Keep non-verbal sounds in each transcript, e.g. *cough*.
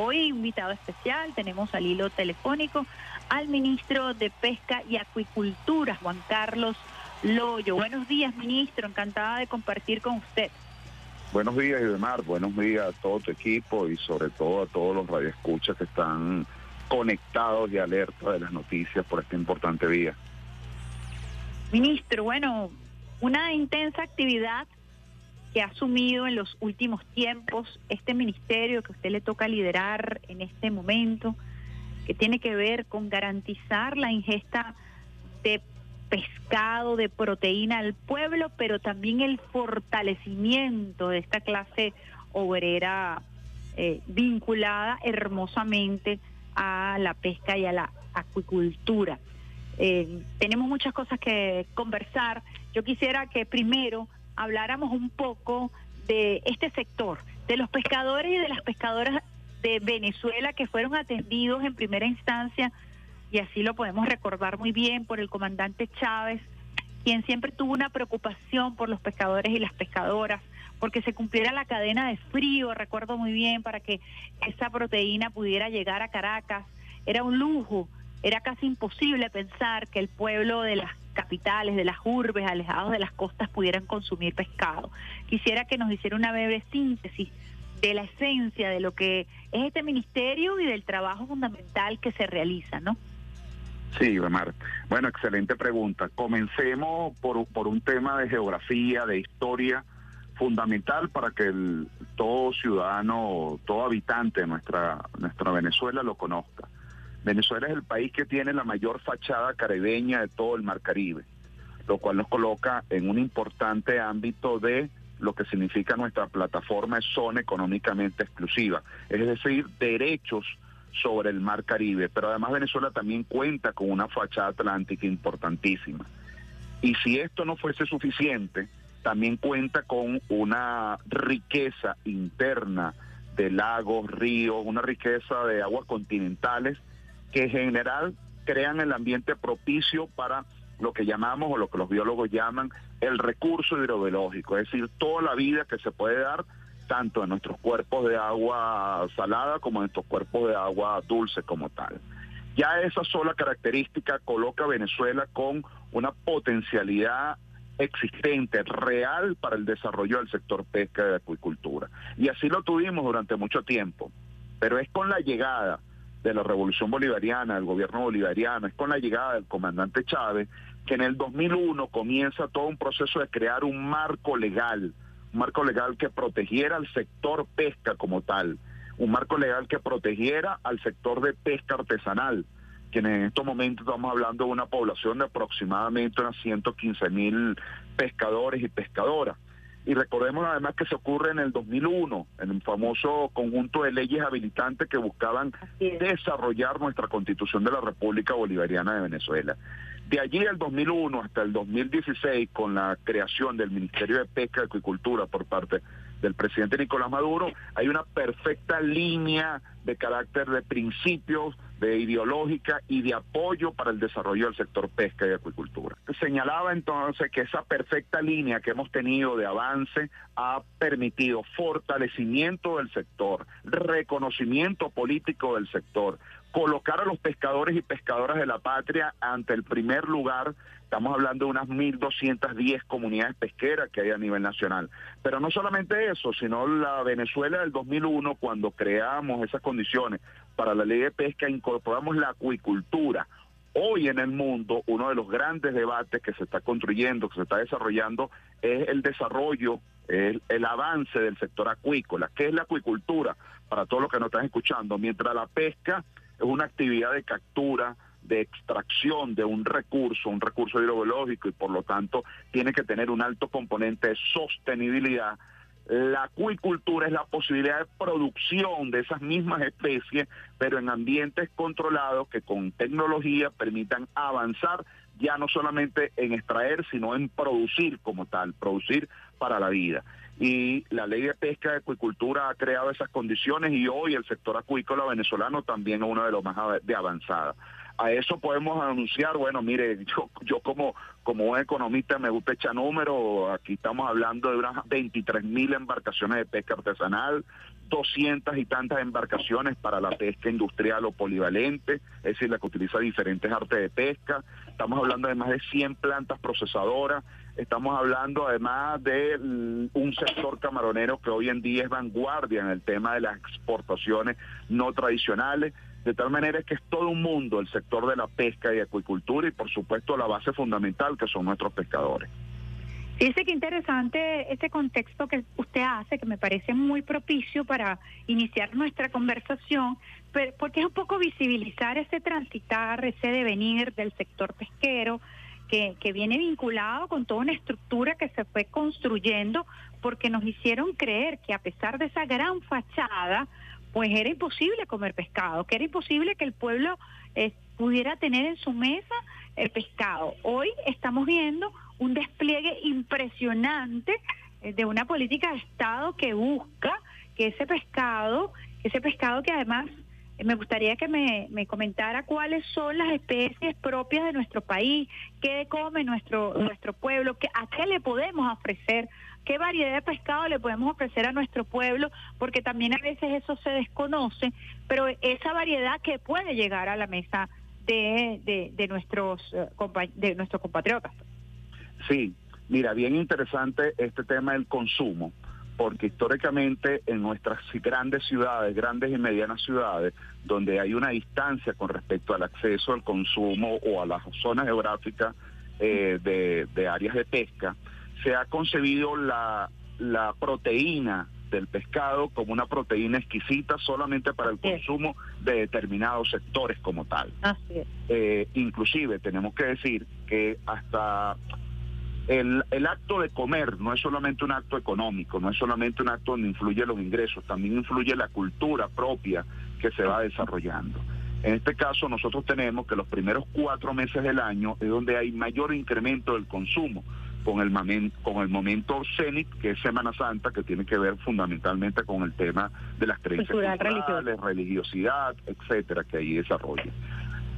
Hoy invitado especial tenemos al hilo telefónico al ministro de Pesca y Acuicultura, Juan Carlos Loyo. Buenos días, ministro. Encantada de compartir con usted. Buenos días, Idemar. Buenos días a todo tu equipo y sobre todo a todos los radioescuchas que están conectados y alerta de las noticias por este importante día. Ministro, bueno, una intensa actividad que ha asumido en los últimos tiempos este ministerio que usted le toca liderar en este momento, que tiene que ver con garantizar la ingesta de pescado, de proteína al pueblo, pero también el fortalecimiento de esta clase obrera eh, vinculada hermosamente a la pesca y a la acuicultura. Eh, tenemos muchas cosas que conversar. Yo quisiera que primero habláramos un poco de este sector, de los pescadores y de las pescadoras de Venezuela que fueron atendidos en primera instancia, y así lo podemos recordar muy bien por el comandante Chávez, quien siempre tuvo una preocupación por los pescadores y las pescadoras, porque se cumpliera la cadena de frío, recuerdo muy bien, para que esa proteína pudiera llegar a Caracas. Era un lujo, era casi imposible pensar que el pueblo de las capitales, de las urbes, alejados de las costas, pudieran consumir pescado. Quisiera que nos hiciera una breve síntesis de la esencia de lo que es este ministerio y del trabajo fundamental que se realiza, ¿no? Sí, Mar. Bueno, excelente pregunta. Comencemos por, por un tema de geografía, de historia, fundamental para que el, todo ciudadano, todo habitante de nuestra, nuestra Venezuela lo conozca. Venezuela es el país que tiene la mayor fachada caribeña de todo el Mar Caribe, lo cual nos coloca en un importante ámbito de lo que significa nuestra plataforma de zona económicamente exclusiva, es decir, derechos sobre el Mar Caribe, pero además Venezuela también cuenta con una fachada atlántica importantísima. Y si esto no fuese suficiente, también cuenta con una riqueza interna de lagos, ríos, una riqueza de aguas continentales que en general crean el ambiente propicio para lo que llamamos o lo que los biólogos llaman el recurso hidrobiológico, es decir, toda la vida que se puede dar tanto en nuestros cuerpos de agua salada como en nuestros cuerpos de agua dulce como tal. Ya esa sola característica coloca a Venezuela con una potencialidad existente, real para el desarrollo del sector pesca y acuicultura. Y así lo tuvimos durante mucho tiempo. Pero es con la llegada de la revolución bolivariana, del gobierno bolivariano, es con la llegada del comandante Chávez, que en el 2001 comienza todo un proceso de crear un marco legal, un marco legal que protegiera al sector pesca como tal, un marco legal que protegiera al sector de pesca artesanal, que en estos momentos estamos hablando de una población de aproximadamente unas 115 mil pescadores y pescadoras. Y recordemos además que se ocurre en el 2001, en un famoso conjunto de leyes habilitantes que buscaban desarrollar nuestra constitución de la República Bolivariana de Venezuela. De allí al 2001 hasta el 2016, con la creación del Ministerio de Pesca y Acuicultura por parte del presidente Nicolás Maduro, hay una perfecta línea de carácter de principios, de ideológica y de apoyo para el desarrollo del sector pesca y acuicultura. Señalaba entonces que esa perfecta línea que hemos tenido de avance ha permitido fortalecimiento del sector, reconocimiento político del sector, colocar a los pescadores y pescadoras de la patria ante el primer lugar Estamos hablando de unas 1.210 comunidades pesqueras que hay a nivel nacional. Pero no solamente eso, sino la Venezuela del 2001, cuando creamos esas condiciones para la ley de pesca, incorporamos la acuicultura. Hoy en el mundo, uno de los grandes debates que se está construyendo, que se está desarrollando, es el desarrollo, el, el avance del sector acuícola. ¿Qué es la acuicultura? Para todos los que nos están escuchando, mientras la pesca es una actividad de captura, de extracción de un recurso, un recurso hidrobiológico y por lo tanto tiene que tener un alto componente de sostenibilidad. La acuicultura es la posibilidad de producción de esas mismas especies, pero en ambientes controlados que con tecnología permitan avanzar ya no solamente en extraer, sino en producir como tal, producir para la vida. Y la ley de pesca y acuicultura ha creado esas condiciones y hoy el sector acuícola venezolano también es uno de los más de avanzada a eso podemos anunciar, bueno, mire, *laughs* yo, yo como, como un economista me gusta echar números, aquí estamos hablando de unas 23 mil embarcaciones de pesca artesanal, 200 y tantas embarcaciones para la pesca industrial o polivalente, es decir, la que utiliza diferentes artes de pesca. Estamos hablando de más de 100 plantas procesadoras. Estamos hablando además de mm, un sector camaronero que hoy en día es vanguardia en el tema de las exportaciones no tradicionales. De tal manera que es todo un mundo el sector de la pesca y acuicultura y por supuesto la base fundamental que son nuestros pescadores. Dice que interesante este contexto que usted hace, que me parece muy propicio para iniciar nuestra conversación, porque es un poco visibilizar ese transitar, ese devenir del sector pesquero, que, que viene vinculado con toda una estructura que se fue construyendo, porque nos hicieron creer que a pesar de esa gran fachada, pues era imposible comer pescado, que era imposible que el pueblo eh, pudiera tener en su mesa el pescado. Hoy estamos viendo un despliegue impresionante eh, de una política de Estado que busca que ese pescado, ese pescado que además me gustaría que me, me, comentara cuáles son las especies propias de nuestro país, qué come nuestro, nuestro pueblo, qué, a qué le podemos ofrecer, qué variedad de pescado le podemos ofrecer a nuestro pueblo, porque también a veces eso se desconoce, pero esa variedad que puede llegar a la mesa de, de, de nuestros, eh, de nuestros compatriotas. Sí, mira, bien interesante este tema del consumo, porque históricamente en nuestras grandes ciudades, grandes y medianas ciudades, donde hay una distancia con respecto al acceso al consumo o a las zonas geográficas eh, de, áreas de pesca, se ha concebido la, la proteína del pescado como una proteína exquisita solamente para el consumo de determinados sectores como tal. Así eh, inclusive tenemos que decir que hasta el, el, acto de comer no es solamente un acto económico, no es solamente un acto donde influye los ingresos, también influye la cultura propia que se va desarrollando. En este caso nosotros tenemos que los primeros cuatro meses del año es donde hay mayor incremento del consumo con el, con el momento cenit, que es Semana Santa, que tiene que ver fundamentalmente con el tema de las creencias culturales, religiosidad, etcétera, que ahí desarrolla.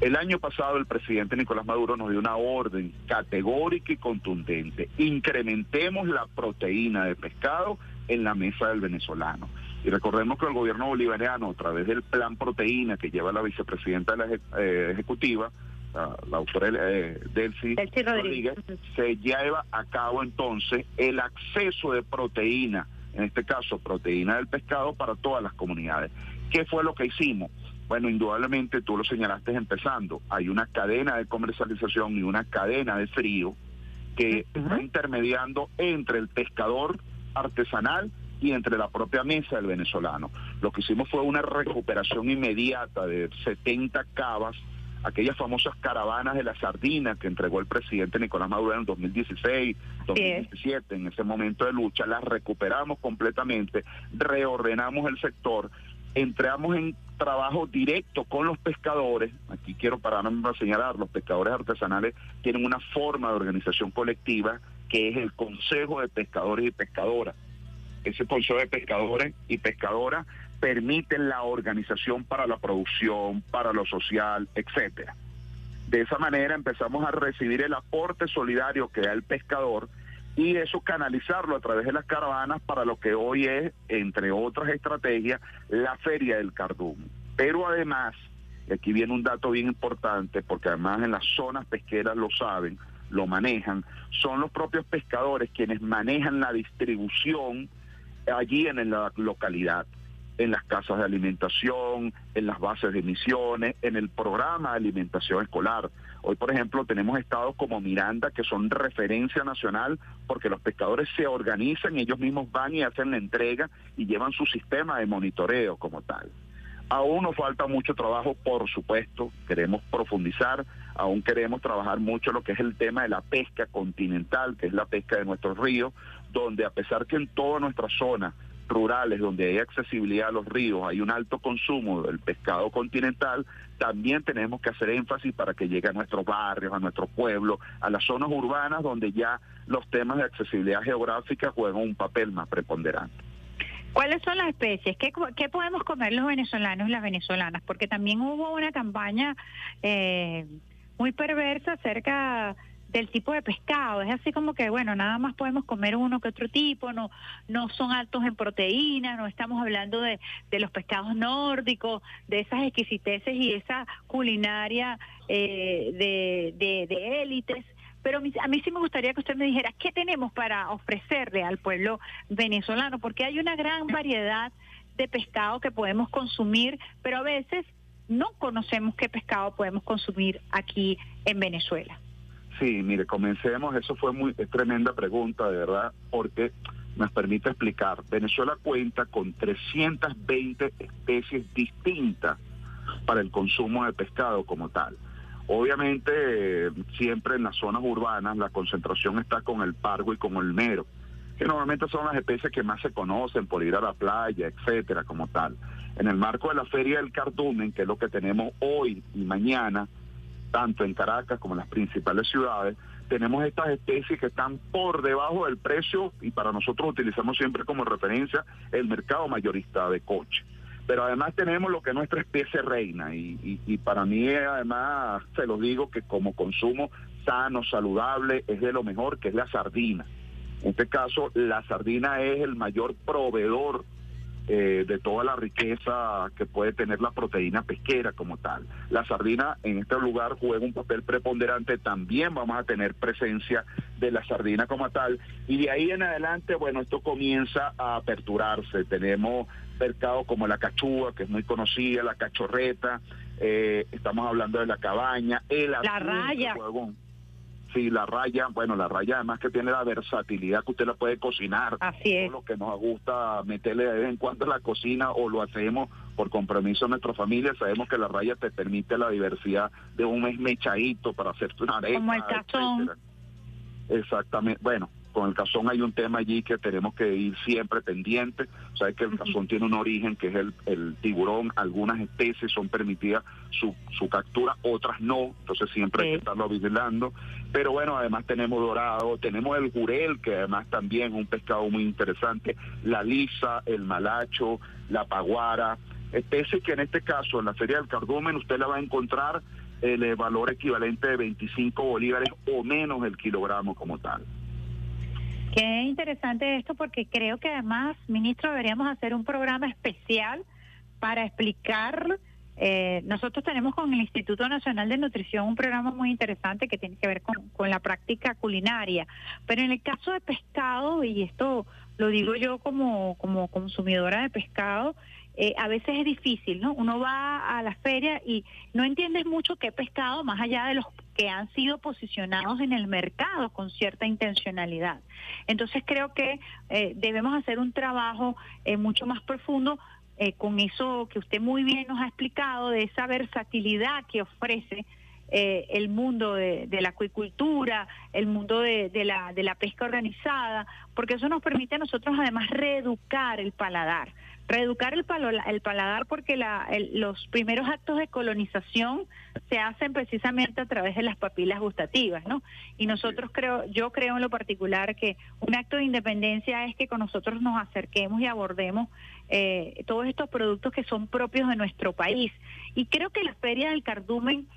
El año pasado el presidente Nicolás Maduro nos dio una orden categórica y contundente. Incrementemos la proteína de pescado en la mesa del venezolano. Y recordemos que el gobierno bolivariano, a través del plan proteína que lleva la vicepresidenta de la eh, ejecutiva, la, autora eh, Delcy, Rodríguez, se lleva a cabo entonces el acceso de proteína, en este caso proteína del pescado, para todas las comunidades. ¿Qué fue lo que hicimos? Bueno, indudablemente tú lo señalaste empezando. Hay una cadena de comercialización y una cadena de frío que está intermediando entre el pescador artesanal y entre la propia mesa del venezolano. Lo que hicimos fue una recuperación inmediata de 70 cavas, aquellas famosas caravanas de la sardina que entregó el presidente Nicolás Maduro en 2016, 2017, en ese momento de lucha, las recuperamos completamente, reordenamos el sector entramos en trabajo directo con los pescadores. Aquí quiero pararme a señalar, los pescadores artesanales tienen una forma de organización colectiva que es el Consejo de Pescadores y Pescadoras. Ese Consejo de Pescadores y Pescadoras permite la organización para la producción, para lo social, etcétera. De esa manera empezamos a recibir el aporte solidario que da el pescador y eso canalizarlo a través de las caravanas para lo que hoy es, entre otras estrategias, la Feria del Cardumen. Pero además, aquí viene un dato bien importante, porque además en las zonas pesqueras lo saben, lo manejan, son los propios pescadores quienes manejan la distribución allí en la localidad en las casas de alimentación, en las bases de misiones, en el programa de alimentación escolar. Hoy, por ejemplo, tenemos estados como Miranda que son referencia nacional porque los pescadores se organizan, ellos mismos van y hacen la entrega y llevan su sistema de monitoreo como tal. Aún nos falta mucho trabajo, por supuesto, queremos profundizar, aún queremos trabajar mucho lo que es el tema de la pesca continental, que es la pesca de nuestros ríos, donde a pesar que en toda nuestra zona rurales donde hay accesibilidad a los ríos, hay un alto consumo del pescado continental, también tenemos que hacer énfasis para que llegue a nuestros barrios, a nuestros pueblos, a las zonas urbanas donde ya los temas de accesibilidad geográfica juegan un papel más preponderante. ¿Cuáles son las especies? ¿Qué, ¿Qué, podemos comer los venezolanos y las venezolanas? Porque también hubo una campaña eh, muy perversa acerca del tipo de pescado. Es así como que, bueno, nada más podemos comer uno que otro tipo, no, no son altos en proteínas, no estamos hablando de, de los pescados nórdicos, de esas exquisiteces y esa culinaria eh, de, de, élites. Pero a mí sí me gustaría que usted me dijera qué tenemos para ofrecerle al pueblo venezolano, porque hay una gran variedad de pescado que podemos consumir, pero a veces no conocemos qué pescado podemos consumir aquí en Venezuela. Sí, mire, comencemos. Eso fue muy tremenda pregunta, de verdad, porque nos permite explicar. Venezuela cuenta con 320 especies distintas para el consumo de pescado como tal. Obviamente, siempre en las zonas urbanas la concentración está con el pargo y con el mero, que normalmente son las especies que más se conocen por ir a la playa, etcétera, como tal. En el marco de la Feria del Cardumen, que es lo que tenemos hoy y mañana, tanto en Caracas como en las principales ciudades, tenemos estas especies que están por debajo del precio y para nosotros utilizamos siempre como referencia el mercado mayorista de coche. Pero además tenemos lo que es nuestra especie reina y, y para mí además se lo digo que como consumo sano, saludable, es de lo mejor, que es la sardina. En este caso, la sardina es el mayor proveedor eh, de toda la riqueza que puede tener la proteína pesquera como tal. La sardina en este lugar juega un papel preponderante, también vamos a tener presencia de la sardina como tal, y de ahí en adelante, bueno, esto comienza a aperturarse. Tenemos mercados como la cachúa, que es muy conocida, la cachorreta, eh, estamos hablando de la cabaña, el la raya. Sí, la raya, bueno, la raya además que tiene la versatilidad que usted la puede cocinar. Así es. Lo que nos gusta meterle de vez en cuando a la cocina o lo hacemos por compromiso de nuestra familia, sabemos que la raya te permite la diversidad de un mes mechadito para hacer una arepa. Como el cazón. Exactamente. Bueno, con el cazón hay un tema allí que tenemos que ir siempre pendiente. Sabes que el cazón tiene un origen que es el, tiburón. Algunas especies son permitidas su, su captura, otras no. Entonces siempre hay que estarlo vigilando. Pero bueno, además tenemos dorado, tenemos el jurel, que además también es un pescado muy interesante. La lisa, el malacho, la paguara. Especies que en este caso en la Feria del Cardumen usted la va a encontrar el valor equivalente de 25 bolívares o menos el kilogramo como tal. Qué interesante esto porque creo que además, ministro, deberíamos hacer un programa especial para explicar. Eh, nosotros tenemos con el Instituto Nacional de Nutrición un programa muy interesante que tiene que ver con, la práctica culinaria. Pero en el caso de pescado, y esto lo digo yo como, como consumidora de pescado, eh, a veces es difícil, ¿no? Uno va a la feria y no entiendes mucho qué pescado, más allá de los que han sido posicionados en el mercado con cierta intencionalidad. Entonces creo que eh, debemos hacer un trabajo eh, mucho más profundo con eso que usted muy bien nos ha explicado, de esa versatilidad que ofrece el mundo de, la acuicultura, el mundo de, la, de la pesca organizada, porque eso nos permite a nosotros además reeducar el paladar. Reeducar el, el paladar porque los primeros actos de colonización se hacen precisamente a través de las papilas gustativas, ¿no? Y nosotros creo, yo creo en lo particular que un acto de independencia es que con nosotros nos acerquemos y abordemos eh, todos estos productos que son propios de nuestro país. Y creo que la Feria del Cardumen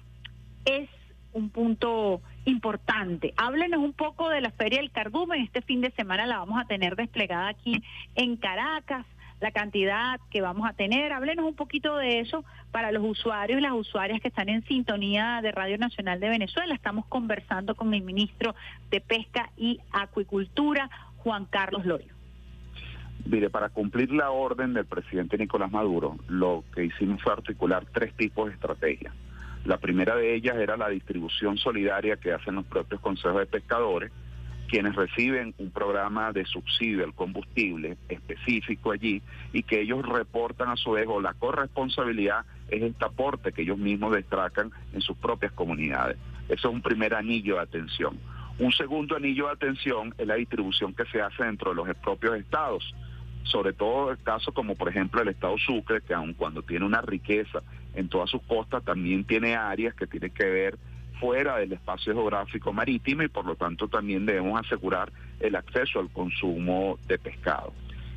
es un punto importante. Háblenos un poco de la Feria del Cardumen. Este fin de semana la vamos a tener desplegada aquí en Caracas la cantidad que vamos a tener. Háblenos un poquito de eso para los usuarios y las usuarias que están en sintonía de Radio Nacional de Venezuela. Estamos conversando con el ministro de Pesca y Acuicultura, Juan Carlos Lorio. Mire, para cumplir la orden del presidente Nicolás Maduro, lo que hicimos fue articular tres tipos de estrategias. La primera de ellas era la distribución solidaria que hacen los propios consejos de pescadores, quienes reciben un programa de subsidio al combustible específico allí y que ellos reportan a su vez o la corresponsabilidad es este aporte que ellos mismos destacan en sus propias comunidades. Eso es un primer anillo de atención. Un segundo anillo de atención es la distribución que se hace dentro de los propios estados, sobre todo el caso como por ejemplo el estado Sucre, que aun cuando tiene una riqueza en todas sus costas, también tiene áreas que tienen que ver fuera del espacio geográfico marítimo y por lo tanto también debemos asegurar el acceso al consumo de pescado.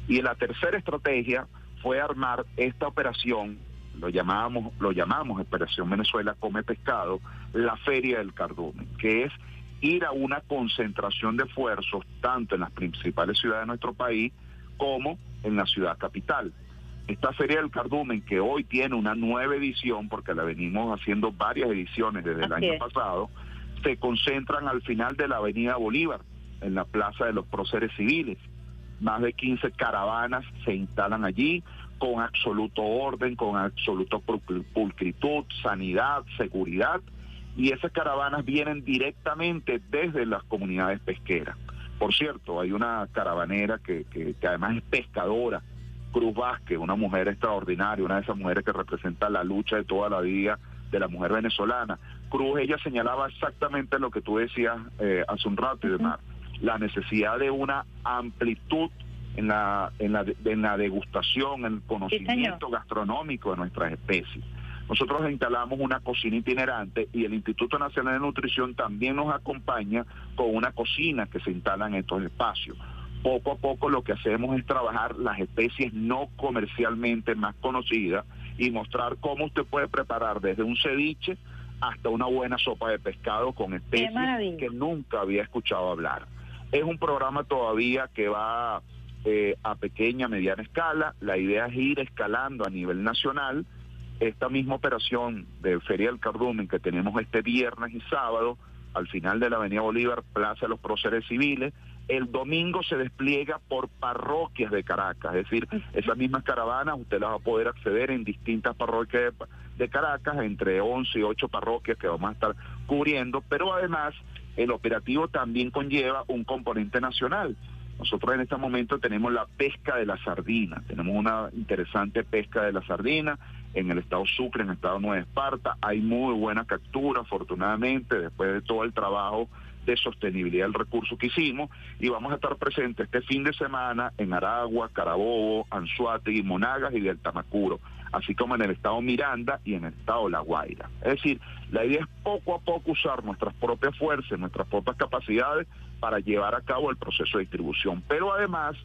Y la tercera estrategia fue armar esta operación, lo llamábamos, lo llamamos Operación Venezuela Come Pescado, la Feria del Cardumen, que es ir a una concentración de esfuerzos tanto en las principales ciudades de nuestro país como en la ciudad capital. Esta Feria del Cardumen, que hoy tiene una nueva edición, porque la venimos haciendo varias ediciones desde el año pasado, se concentran al final de la Avenida Bolívar, en la Plaza de los Próceres Civiles. Más de 15 caravanas se instalan allí con absoluto orden, con absoluto pulcritud, sanidad, seguridad, y esas caravanas vienen directamente desde las comunidades pesqueras. Por cierto, hay una caravanera que, que, además es pescadora, Cruz Vázquez, una mujer extraordinaria, una de esas mujeres que representa la lucha de toda la vida de la mujer venezolana. Cruz, ella señalaba exactamente lo que tú decías eh, hace un rato y demás, la necesidad de una amplitud en la, en la, en la degustación, en el conocimiento gastronómico de nuestras especies. Nosotros instalamos una cocina itinerante y el Instituto Nacional de Nutrición también nos acompaña con una cocina que se instala en estos espacios. Poco a poco lo que hacemos es trabajar las especies no comercialmente más conocidas y mostrar cómo usted puede preparar desde un ceviche hasta una buena sopa de pescado con especies que nunca había escuchado hablar. Es un programa todavía que va eh, a pequeña, mediana escala. La idea es ir escalando a nivel nacional esta misma operación de Feria del Cardumen que tenemos este viernes y sábado al final de la Avenida Bolívar, Plaza de los Próceres Civiles, el domingo se despliega por parroquias de Caracas, es decir, esas mismas caravanas usted las va a poder acceder en distintas parroquias de, Caracas, entre 11 y 8 parroquias que vamos a estar cubriendo, pero además el operativo también conlleva un componente nacional. Nosotros en este momento tenemos la pesca de la sardina, tenemos una interesante pesca de la sardina, en el estado Sucre, en el estado Nueva Esparta. Hay muy buena captura, afortunadamente, después de todo el trabajo de sostenibilidad del recurso que hicimos y vamos a estar presentes este fin de semana en Aragua, Carabobo, Anzuategui, Monagas y del Tamacuro, así como en el estado Miranda y en el estado La Guaira. Es decir, la idea es poco a poco usar nuestras propias fuerzas, nuestras propias capacidades para llevar a cabo el proceso de distribución, pero además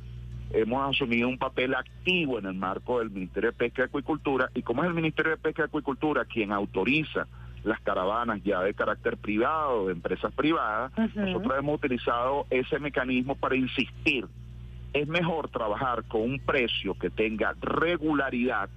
hemos asumido un papel activo en el marco del Ministerio de Pesca y Acuicultura y como es el Ministerio de Pesca y Acuicultura quien autoriza las caravanas ya de carácter privado, de empresas privadas, nosotros hemos utilizado ese mecanismo para insistir. Es mejor trabajar con un precio que tenga regularidad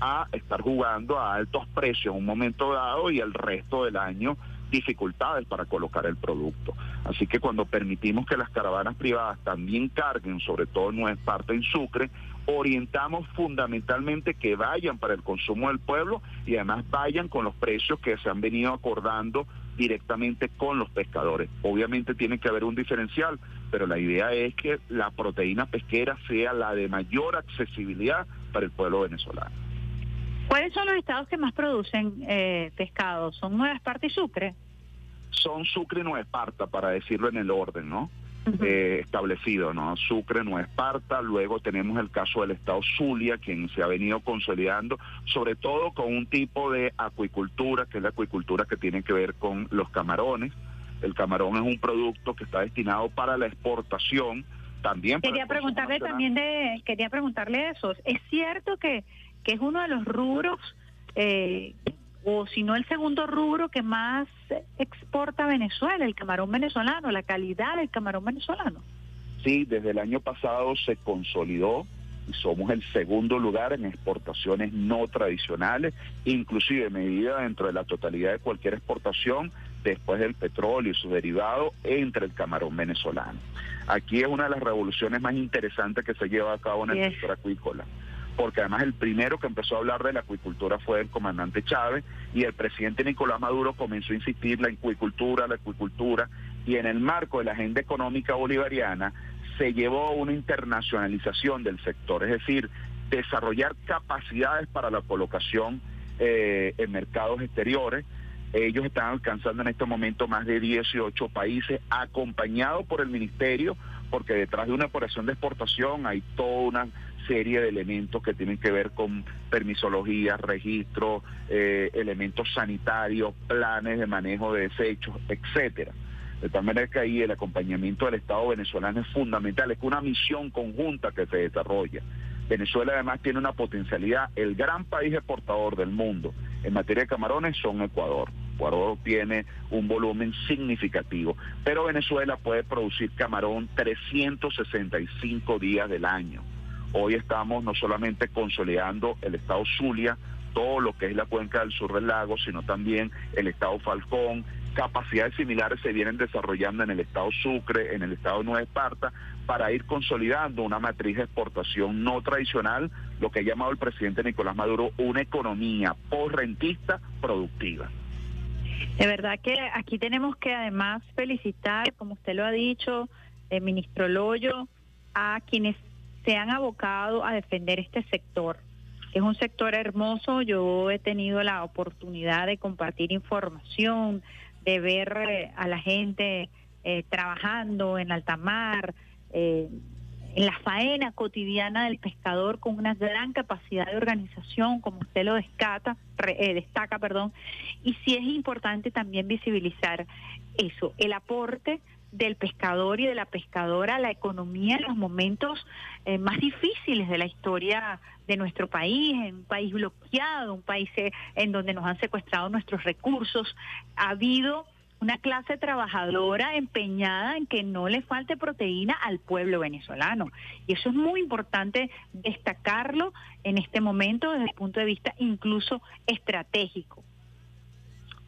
a estar jugando a altos precios en un momento dado y el resto del año dificultades para colocar el producto. Así que cuando permitimos que las caravanas privadas también carguen, sobre todo en nuestra parte en Sucre, orientamos fundamentalmente que vayan para el consumo del pueblo y además vayan con los precios que se han venido acordando directamente con los pescadores. Obviamente tiene que haber un diferencial, pero la idea es que la proteína pesquera sea la de mayor accesibilidad para el pueblo venezolano. ¿Cuáles son los estados que más producen eh, pescado? ¿Son Nueva Esparta y Sucre? Son Sucre y Nueva Esparta, para decirlo en el orden, ¿no? Eh, establecido, ¿no? Sucre, Nueva Esparta, luego tenemos el caso del estado Zulia, quien se ha venido consolidando, sobre todo con un tipo de acuicultura, que es la acuicultura que tiene que ver con los camarones. El camarón es un producto que está destinado para la exportación, también quería preguntarle también de quería preguntarle eso es cierto que que es uno de los rubros, eh, o si no el segundo rubro que más exporta Venezuela, el camarón venezolano, la calidad del camarón venezolano. Sí, desde el año pasado se consolidó y somos el segundo lugar en exportaciones no tradicionales, inclusive medida dentro de la totalidad de cualquier exportación después del petróleo y su derivado entre el camarón venezolano. Aquí es una de las revoluciones más interesantes que se lleva a cabo en el sector acuícola porque además el primero que empezó a hablar de la acuicultura fue el comandante Chávez y el presidente Nicolás Maduro comenzó a insistir la acuicultura, la acuicultura, y en el marco de la agenda económica bolivariana se llevó una internacionalización del sector, es decir, desarrollar capacidades para la colocación eh, en mercados exteriores. Ellos están alcanzando en este momento más de 18 países, acompañados por el ministerio, porque detrás de una operación de exportación hay toda una serie de elementos que tienen que ver con permisología, registro, eh, elementos sanitarios, planes de manejo de desechos, etcétera. De tal manera que ahí el acompañamiento del Estado venezolano es fundamental, es una misión conjunta que se desarrolla. Venezuela además tiene una potencialidad, el gran país exportador del mundo en materia de camarones son Ecuador. Ecuador tiene un volumen significativo, pero Venezuela puede producir camarón 365 días del año. Hoy estamos no solamente consolidando el estado Zulia, todo lo que es la cuenca del sur del lago, sino también el estado Falcón. Capacidades similares se vienen desarrollando en el estado Sucre, en el estado Nueva Esparta, para ir consolidando una matriz de exportación no tradicional, lo que ha llamado el presidente Nicolás Maduro una economía post-rentista productiva. De verdad que aquí tenemos que además felicitar, como usted lo ha dicho, el ministro Loyo, a quienes se han abocado a defender este sector es un sector hermoso. Yo he tenido la oportunidad de compartir información, de ver eh, a la gente eh, trabajando en alta mar, eh, en la faena cotidiana del pescador con una gran capacidad de organización, como usted lo descata, destaca, perdón. Y sí es importante también visibilizar eso, el aporte del pescador y de la pescadora la economía en los momentos eh, más difíciles de la historia de nuestro país, en un país bloqueado, un país eh, en donde nos han secuestrado nuestros recursos. Ha habido una clase trabajadora empeñada en que no le falte proteína al pueblo venezolano. Y eso es muy importante destacarlo en este momento desde el punto de vista incluso estratégico.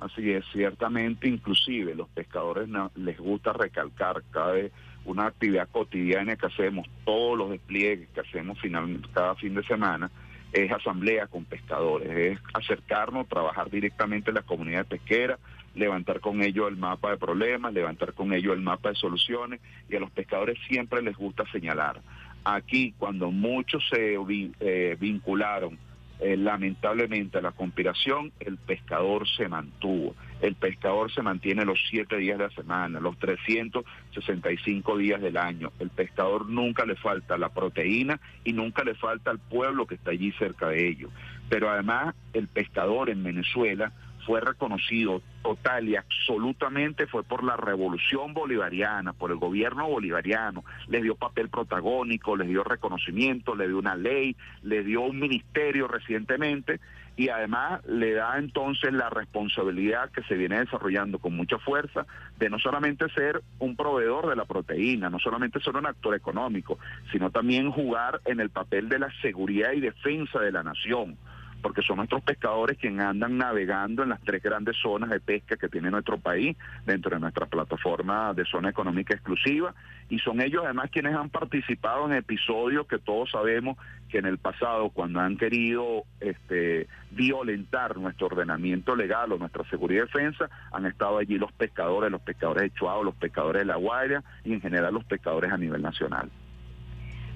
Así es, ciertamente, inclusive los pescadores les gusta recalcar cada vez una actividad cotidiana que hacemos, todos los despliegues que hacemos finalmente cada fin de semana, es asamblea con pescadores, es acercarnos, trabajar directamente en la comunidad pesquera, levantar con ellos el mapa de problemas, levantar con ellos el mapa de soluciones, y a los pescadores siempre les gusta señalar. Aquí, cuando muchos se eh, vincularon eh, lamentablemente la conspiración, el pescador se mantuvo. El pescador se mantiene los siete días de la semana, los 365 días del año. El pescador nunca le falta la proteína y nunca le falta al pueblo que está allí cerca de ellos. Pero además, el pescador en Venezuela fue reconocido total y absolutamente fue por la revolución bolivariana, por el gobierno bolivariano, le dio papel protagónico, le dio reconocimiento, le dio una ley, le dio un ministerio recientemente y además le da entonces la responsabilidad que se viene desarrollando con mucha fuerza de no solamente ser un proveedor de la proteína, no solamente ser un actor económico, sino también jugar en el papel de la seguridad y defensa de la nación porque son nuestros pescadores quienes andan navegando en las tres grandes zonas de pesca que tiene nuestro país dentro de nuestra plataforma de zona económica exclusiva y son ellos además quienes han participado en episodios que todos sabemos que en el pasado cuando han querido este, violentar nuestro ordenamiento legal o nuestra seguridad y defensa han estado allí los pescadores, los pescadores de Chuao, los pescadores de La Guaira y en general los pescadores a nivel nacional.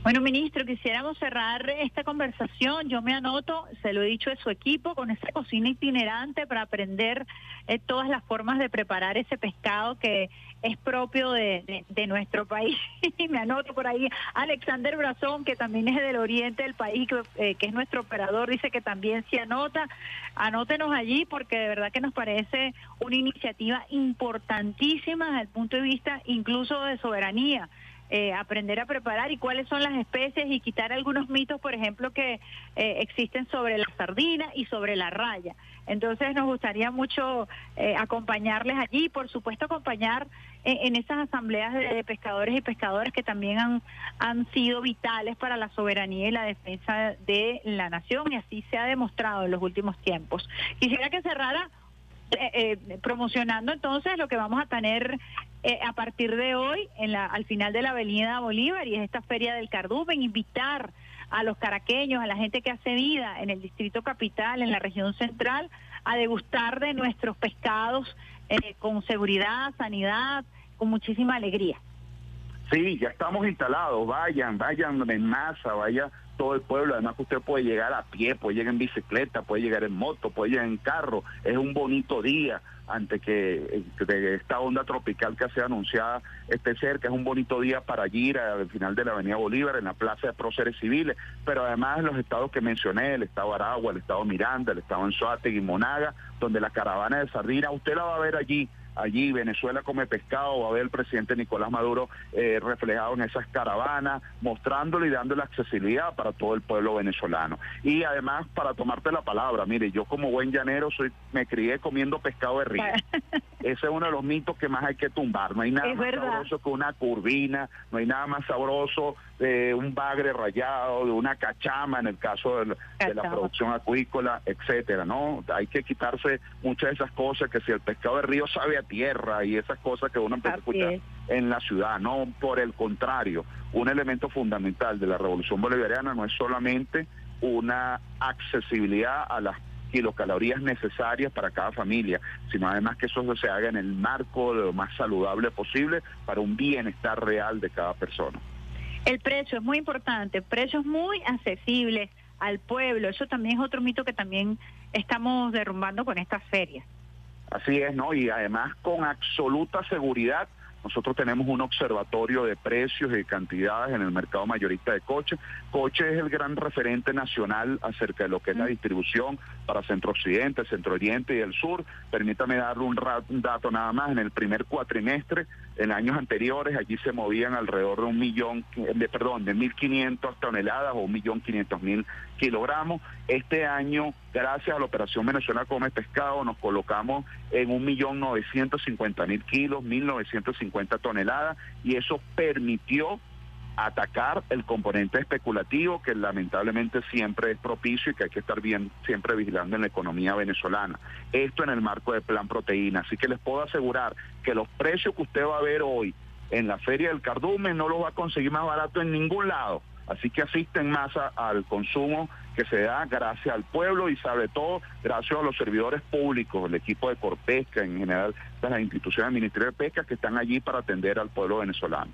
Bueno, ministro, quisiéramos cerrar esta conversación. Yo me anoto, se lo he dicho de su equipo, con esa cocina itinerante para aprender eh, todas las formas de preparar ese pescado que es propio de, nuestro país. *laughs* me anoto por ahí. Alexander Brazón, que también es del oriente del país, que, eh, que es nuestro operador, dice que también se anota. Anótenos allí porque de verdad que nos parece una iniciativa importantísima desde el punto de vista incluso de soberanía. Eh, aprender a preparar y cuáles son las especies y quitar algunos mitos, por ejemplo, que eh, existen sobre la sardina y sobre la raya. Entonces nos gustaría mucho eh, acompañarles allí, por supuesto acompañar en, esas asambleas de, pescadores y pescadoras que también han, han sido vitales para la soberanía y la defensa de la nación y así se ha demostrado en los últimos tiempos. Quisiera que cerrara eh, eh, promocionando entonces lo que vamos a tener eh, a partir de hoy en la, al final de la Avenida Bolívar y es esta Feria del Cardumen, invitar a los caraqueños, a la gente que hace vida en el Distrito Capital, en la región central, a degustar de nuestros pescados con seguridad, sanidad, con muchísima alegría. Sí, ya estamos instalados, vayan, vayan en masa, vaya todo el pueblo, además que usted puede llegar a pie, puede llegar en bicicleta, puede llegar en moto, puede llegar en carro, es un bonito día ante que, esta onda tropical que ha sido anunciada esté cerca, es un bonito día para ir al final de la Avenida Bolívar, en la Plaza de Próceres Civiles, pero además los estados que mencioné, el estado Aragua, el estado Miranda, el estado Anzuategui y Monaga, donde la caravana de sardina, usted la va a ver allí allí Venezuela come pescado, va a ver el presidente Nicolás Maduro eh, reflejado en esas caravanas, mostrándole y dándole accesibilidad para todo el pueblo venezolano. Y además, para tomarte la palabra, mire, yo como buen llanero soy, me crié comiendo pescado de río. *laughs* Ese es uno de los mitos que más hay que tumbar. No hay nada más sabroso que una curvina, no hay nada más sabroso de un bagre rayado, de una cachama en el caso de, la producción acuícola, etcétera, ¿no? Hay que quitarse muchas de esas cosas que si el pescado de río sabe a tierra y esas cosas que uno empieza a escuchar en la ciudad, no por el contrario, un elemento fundamental de la revolución bolivariana no es solamente una accesibilidad a las kilocalorías necesarias para cada familia, sino además que eso se haga en el marco de lo más saludable posible para un bienestar real de cada persona. El precio es muy importante, precios muy accesibles al pueblo, eso también es otro mito que también estamos derrumbando con estas ferias. Así es, ¿no? Y además con absoluta seguridad nosotros tenemos un observatorio de precios y cantidades en el mercado mayorista de coches. Coche es el gran referente nacional acerca de lo que es la distribución para Centro Occidente, Centro Oriente y el Sur. Permítame darle un, dato nada más. En el primer cuatrimestre, en años anteriores, allí se movían alrededor de un millón, de, perdón, de 1.500 toneladas o un millón quinientos mil kilogramos. Este año, gracias a la operación Venezuela Come Pescado, nos colocamos en un millón novecientos cincuenta mil kilos, mil novecientos cincuenta toneladas, y eso permitió atacar el componente especulativo que lamentablemente siempre es propicio y que hay que estar bien siempre vigilando en la economía venezolana. Esto en el marco del plan proteína. Así que les puedo asegurar que los precios que usted va a ver hoy en la feria del cardumen no los va a conseguir más barato en ningún lado. Así que asisten más al consumo que se da gracias al pueblo y sobre todo gracias a los servidores públicos, el equipo de Corpesca, en general las instituciones del Ministerio de Pesca que están allí para atender al pueblo venezolano.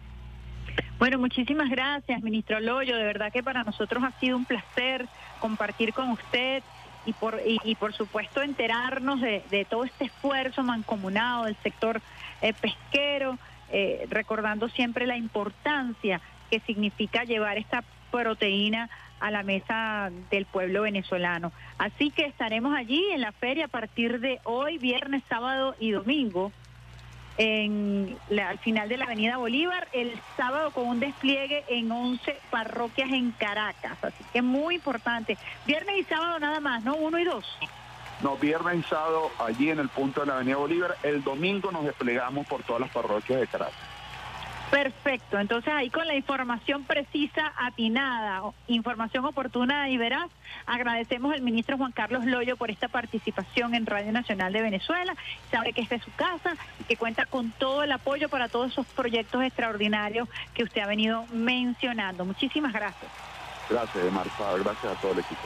Bueno, muchísimas gracias, ministro Loyo. De verdad que para nosotros ha sido un placer compartir con usted y por, y, por supuesto enterarnos de, todo este esfuerzo mancomunado del sector eh, pesquero, eh, recordando siempre la importancia que significa llevar esta proteína a la mesa del pueblo venezolano. Así que estaremos allí en la feria a partir de hoy, viernes, sábado y domingo, al final de la Avenida Bolívar, el sábado con un despliegue en 11 parroquias en Caracas. Así que muy importante. Viernes y sábado nada más, ¿no? Uno y dos. No, viernes y sábado allí en el punto de la Avenida Bolívar. El domingo nos desplegamos por todas las parroquias de Caracas. Perfecto, entonces ahí con la información precisa, atinada, información oportuna y veraz, agradecemos al ministro Juan Carlos Loyo por esta participación en Radio Nacional de Venezuela. Sabe que esta es su casa y que cuenta con todo el apoyo para todos esos proyectos extraordinarios que usted ha venido mencionando. Muchísimas gracias. Gracias, Marta. Gracias a todo el equipo.